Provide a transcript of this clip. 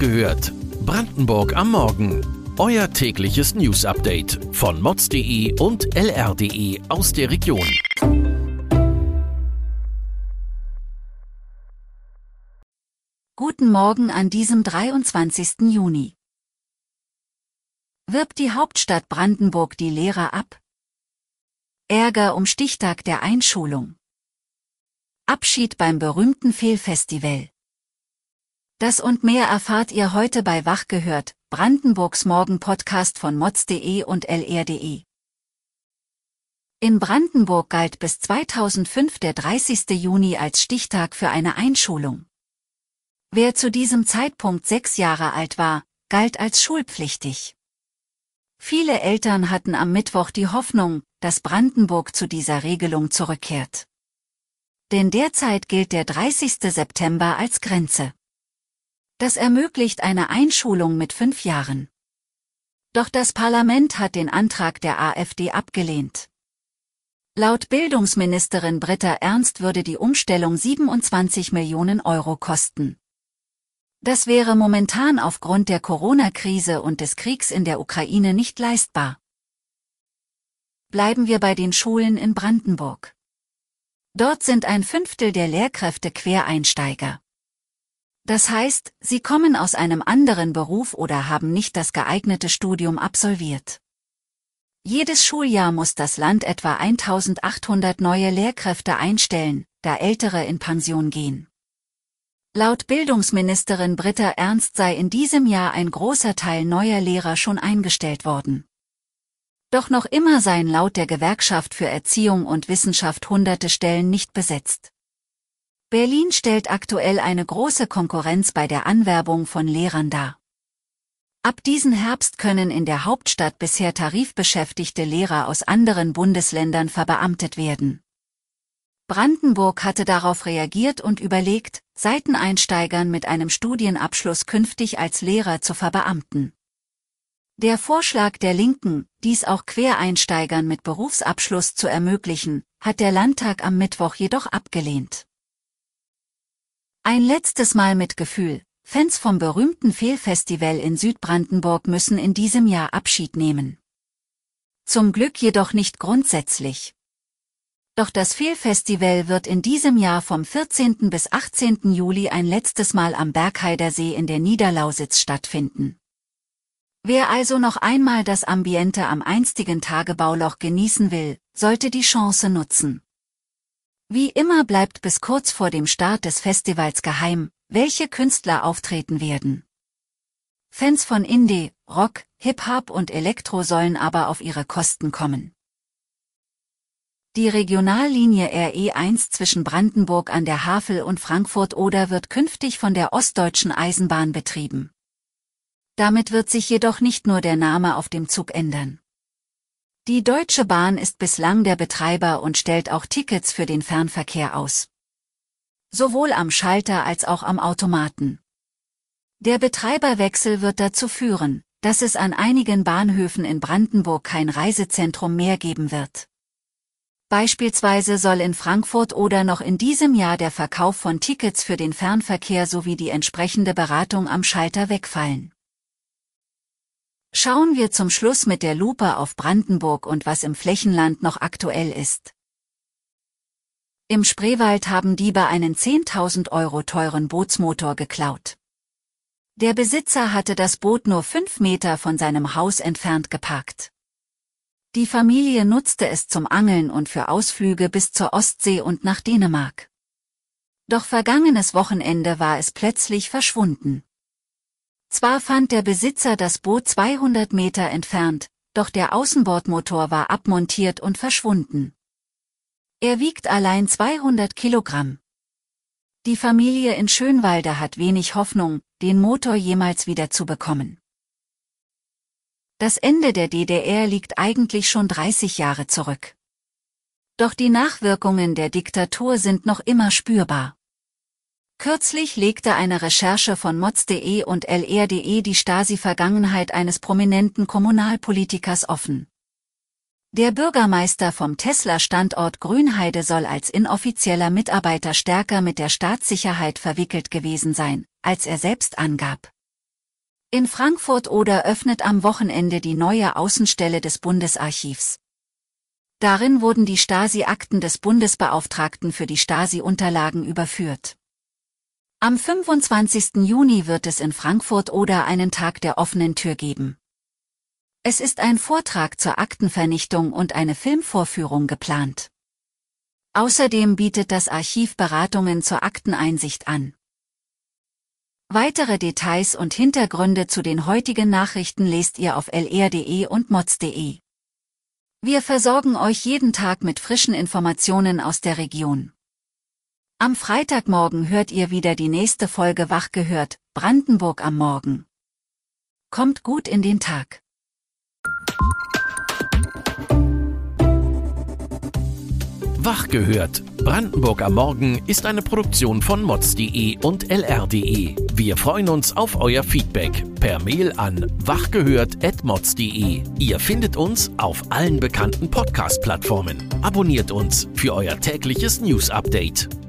gehört. Brandenburg am Morgen. Euer tägliches News-Update von mods.de und lr.de aus der Region. Guten Morgen an diesem 23. Juni. Wirbt die Hauptstadt Brandenburg die Lehrer ab? Ärger um Stichtag der Einschulung. Abschied beim berühmten Fehlfestival. Das und mehr erfahrt ihr heute bei Wach gehört, Brandenburgs Morgen-Podcast von mods.de und lr.de. In Brandenburg galt bis 2005 der 30. Juni als Stichtag für eine Einschulung. Wer zu diesem Zeitpunkt sechs Jahre alt war, galt als schulpflichtig. Viele Eltern hatten am Mittwoch die Hoffnung, dass Brandenburg zu dieser Regelung zurückkehrt. Denn derzeit gilt der 30. September als Grenze. Das ermöglicht eine Einschulung mit fünf Jahren. Doch das Parlament hat den Antrag der AfD abgelehnt. Laut Bildungsministerin Britta Ernst würde die Umstellung 27 Millionen Euro kosten. Das wäre momentan aufgrund der Corona-Krise und des Kriegs in der Ukraine nicht leistbar. Bleiben wir bei den Schulen in Brandenburg. Dort sind ein Fünftel der Lehrkräfte Quereinsteiger. Das heißt, sie kommen aus einem anderen Beruf oder haben nicht das geeignete Studium absolviert. Jedes Schuljahr muss das Land etwa 1800 neue Lehrkräfte einstellen, da ältere in Pension gehen. Laut Bildungsministerin Britta Ernst sei in diesem Jahr ein großer Teil neuer Lehrer schon eingestellt worden. Doch noch immer seien laut der Gewerkschaft für Erziehung und Wissenschaft hunderte Stellen nicht besetzt. Berlin stellt aktuell eine große Konkurrenz bei der Anwerbung von Lehrern dar. Ab diesen Herbst können in der Hauptstadt bisher tarifbeschäftigte Lehrer aus anderen Bundesländern verbeamtet werden. Brandenburg hatte darauf reagiert und überlegt, Seiteneinsteigern mit einem Studienabschluss künftig als Lehrer zu verbeamten. Der Vorschlag der Linken, dies auch Quereinsteigern mit Berufsabschluss zu ermöglichen, hat der Landtag am Mittwoch jedoch abgelehnt. Ein letztes Mal mit Gefühl, Fans vom berühmten Fehlfestival in Südbrandenburg müssen in diesem Jahr Abschied nehmen. Zum Glück jedoch nicht grundsätzlich. Doch das Fehlfestival wird in diesem Jahr vom 14. bis 18. Juli ein letztes Mal am Bergheider See in der Niederlausitz stattfinden. Wer also noch einmal das Ambiente am einstigen Tagebauluch genießen will, sollte die Chance nutzen. Wie immer bleibt bis kurz vor dem Start des Festivals geheim, welche Künstler auftreten werden. Fans von Indie, Rock, Hip-Hop und Elektro sollen aber auf ihre Kosten kommen. Die Regionallinie RE1 zwischen Brandenburg an der Havel und Frankfurt-Oder wird künftig von der Ostdeutschen Eisenbahn betrieben. Damit wird sich jedoch nicht nur der Name auf dem Zug ändern. Die Deutsche Bahn ist bislang der Betreiber und stellt auch Tickets für den Fernverkehr aus. Sowohl am Schalter als auch am Automaten. Der Betreiberwechsel wird dazu führen, dass es an einigen Bahnhöfen in Brandenburg kein Reisezentrum mehr geben wird. Beispielsweise soll in Frankfurt oder noch in diesem Jahr der Verkauf von Tickets für den Fernverkehr sowie die entsprechende Beratung am Schalter wegfallen. Schauen wir zum Schluss mit der Lupe auf Brandenburg und was im Flächenland noch aktuell ist. Im Spreewald haben Diebe einen 10.000 Euro teuren Bootsmotor geklaut. Der Besitzer hatte das Boot nur fünf Meter von seinem Haus entfernt geparkt. Die Familie nutzte es zum Angeln und für Ausflüge bis zur Ostsee und nach Dänemark. Doch vergangenes Wochenende war es plötzlich verschwunden. Zwar fand der Besitzer das Boot 200 Meter entfernt, doch der Außenbordmotor war abmontiert und verschwunden. Er wiegt allein 200 Kilogramm. Die Familie in Schönwalde hat wenig Hoffnung, den Motor jemals wieder zu bekommen. Das Ende der DDR liegt eigentlich schon 30 Jahre zurück. Doch die Nachwirkungen der Diktatur sind noch immer spürbar. Kürzlich legte eine Recherche von mods.de und lr.de die Stasi-Vergangenheit eines prominenten Kommunalpolitikers offen. Der Bürgermeister vom Tesla-Standort Grünheide soll als inoffizieller Mitarbeiter stärker mit der Staatssicherheit verwickelt gewesen sein, als er selbst angab. In Frankfurt oder öffnet am Wochenende die neue Außenstelle des Bundesarchivs. Darin wurden die Stasi-Akten des Bundesbeauftragten für die Stasi-Unterlagen überführt. Am 25. Juni wird es in Frankfurt oder einen Tag der offenen Tür geben. Es ist ein Vortrag zur Aktenvernichtung und eine Filmvorführung geplant. Außerdem bietet das Archiv Beratungen zur Akteneinsicht an. Weitere Details und Hintergründe zu den heutigen Nachrichten lest ihr auf lr.de und mods.de. Wir versorgen euch jeden Tag mit frischen Informationen aus der Region. Am Freitagmorgen hört ihr wieder die nächste Folge Wach gehört, Brandenburg am Morgen. Kommt gut in den Tag. Wach gehört. Brandenburg am Morgen ist eine Produktion von mods.de und lr.de. Wir freuen uns auf euer Feedback per Mail an wachgehört.mods.de. Ihr findet uns auf allen bekannten Podcast-Plattformen. Abonniert uns für euer tägliches News-Update.